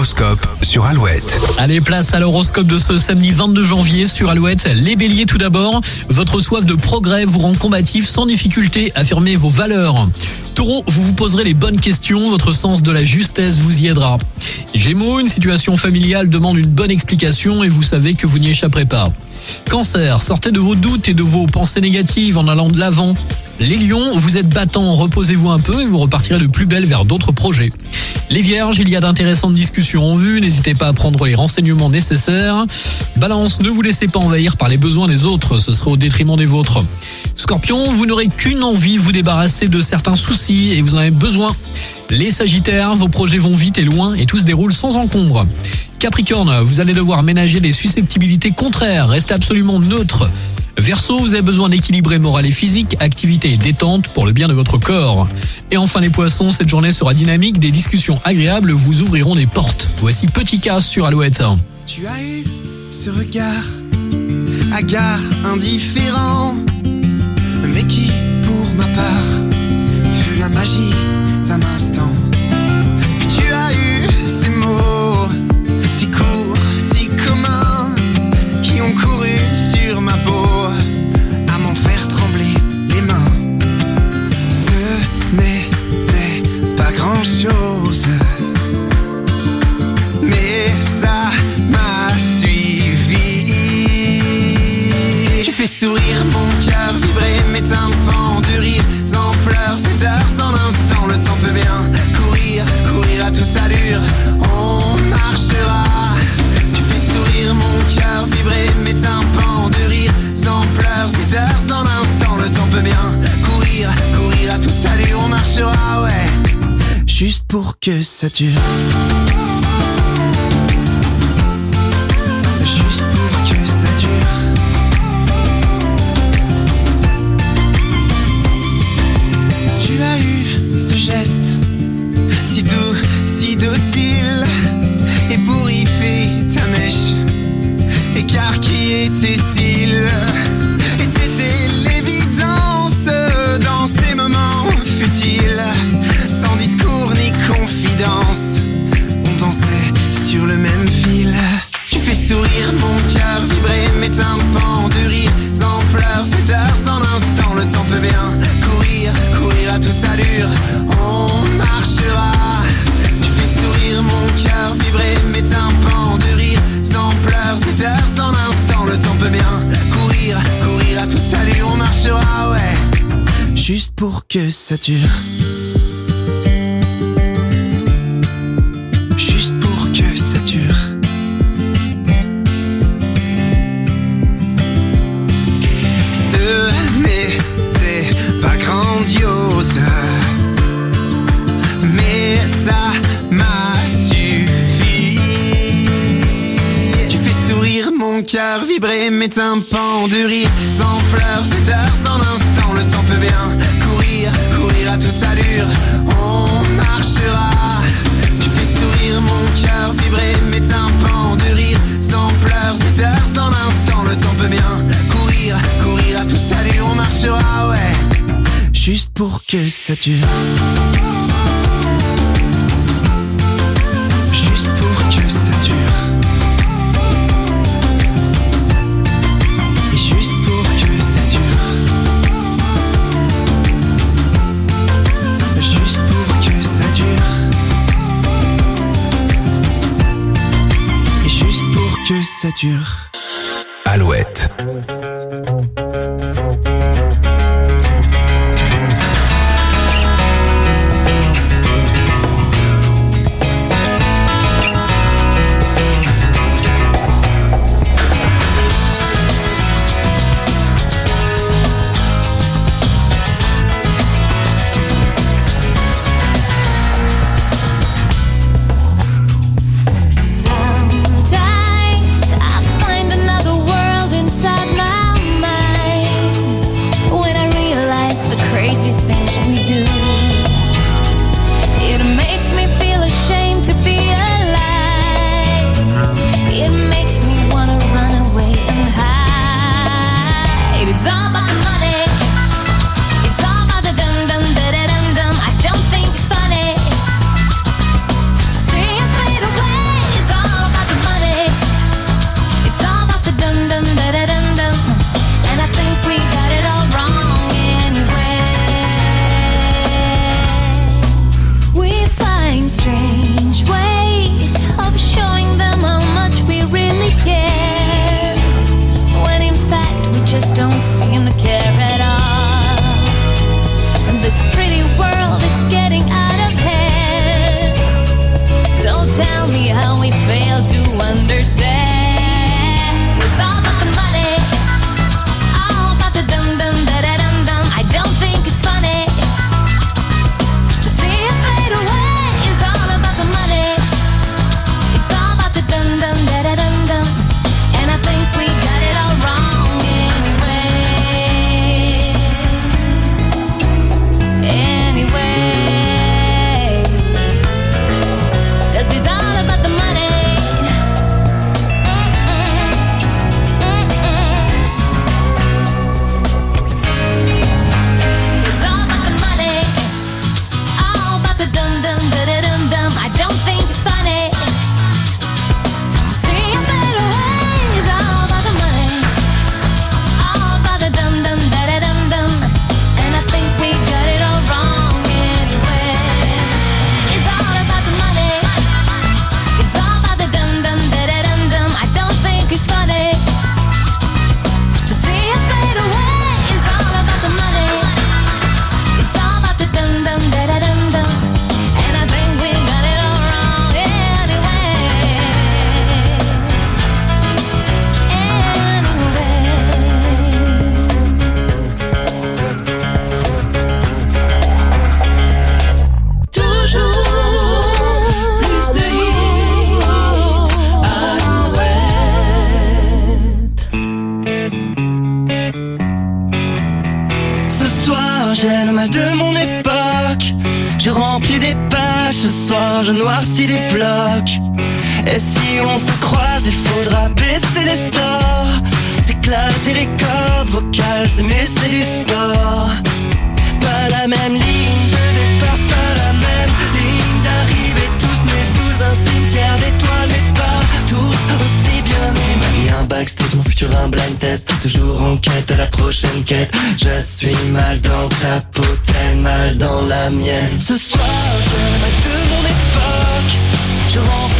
L'horoscope sur Alouette. Allez, place à l'horoscope de ce samedi 22 janvier sur Alouette. Les béliers tout d'abord. Votre soif de progrès vous rend combatif sans difficulté. Affirmez vos valeurs. Taureau, vous vous poserez les bonnes questions. Votre sens de la justesse vous y aidera. Gémeaux, une situation familiale demande une bonne explication et vous savez que vous n'y échapperez pas. Cancer, sortez de vos doutes et de vos pensées négatives en allant de l'avant. Les lions, vous êtes battants, reposez-vous un peu et vous repartirez de plus belle vers d'autres projets. Les vierges, il y a d'intéressantes discussions en vue, n'hésitez pas à prendre les renseignements nécessaires. Balance, ne vous laissez pas envahir par les besoins des autres, ce serait au détriment des vôtres. Scorpion, vous n'aurez qu'une envie, vous débarrasser de certains soucis et vous en avez besoin. Les sagittaires, vos projets vont vite et loin et tout se déroule sans encombre. Capricorne, vous allez devoir ménager des susceptibilités contraires, restez absolument neutre. Verseau, vous avez besoin d'équilibrer moral et physique, activité et détente pour le bien de votre corps. Et enfin les poissons, cette journée sera dynamique, des discussions agréables vous ouvriront des portes. Voici Petit Cas sur Alouette. Tu as eu ce regard, hagard, indifférent, mais qui, pour ma part, fut la magie d'un instant. Pour que ça dure. Mon cœur, vibrer mes tympans de rire en pleurs, c'est heures en instant. Le temps peut bien courir, courir à toute allure. On marchera. Tu fais sourire mon cœur, vibrer mes tympans de rire en pleurs, c'est heures en instant. Le temps peut bien courir, courir à toute allure. On marchera, ouais. Juste pour que ça dure. Cœur, vibrer mes tympans de rire sans pleurs, c'est heures en instant. Le temps peut bien courir, courir à toute allure. On marchera. Tu fais sourire mon cœur, vibrer mes tympans de rire sans pleurs, c'est heures en instant. Le temps peut bien courir, courir à toute allure. On marchera, ouais. Juste pour que ça dure. Alouette. something that it Et si on se croise, il faudra baisser les stores, s'éclater les cordes vocales, mais c'est du sport. Pas la même ligne de départ, pas la même ligne d'arrivée, tous nés sous un cimetière d'étoiles, mais pas tous aussi bien aimés. Un backstage, mon futur un blind test, toujours en quête de la prochaine quête. Je suis mal dans ta peau, mal dans la mienne. Ce soir, je rêve de mon époque, je rentre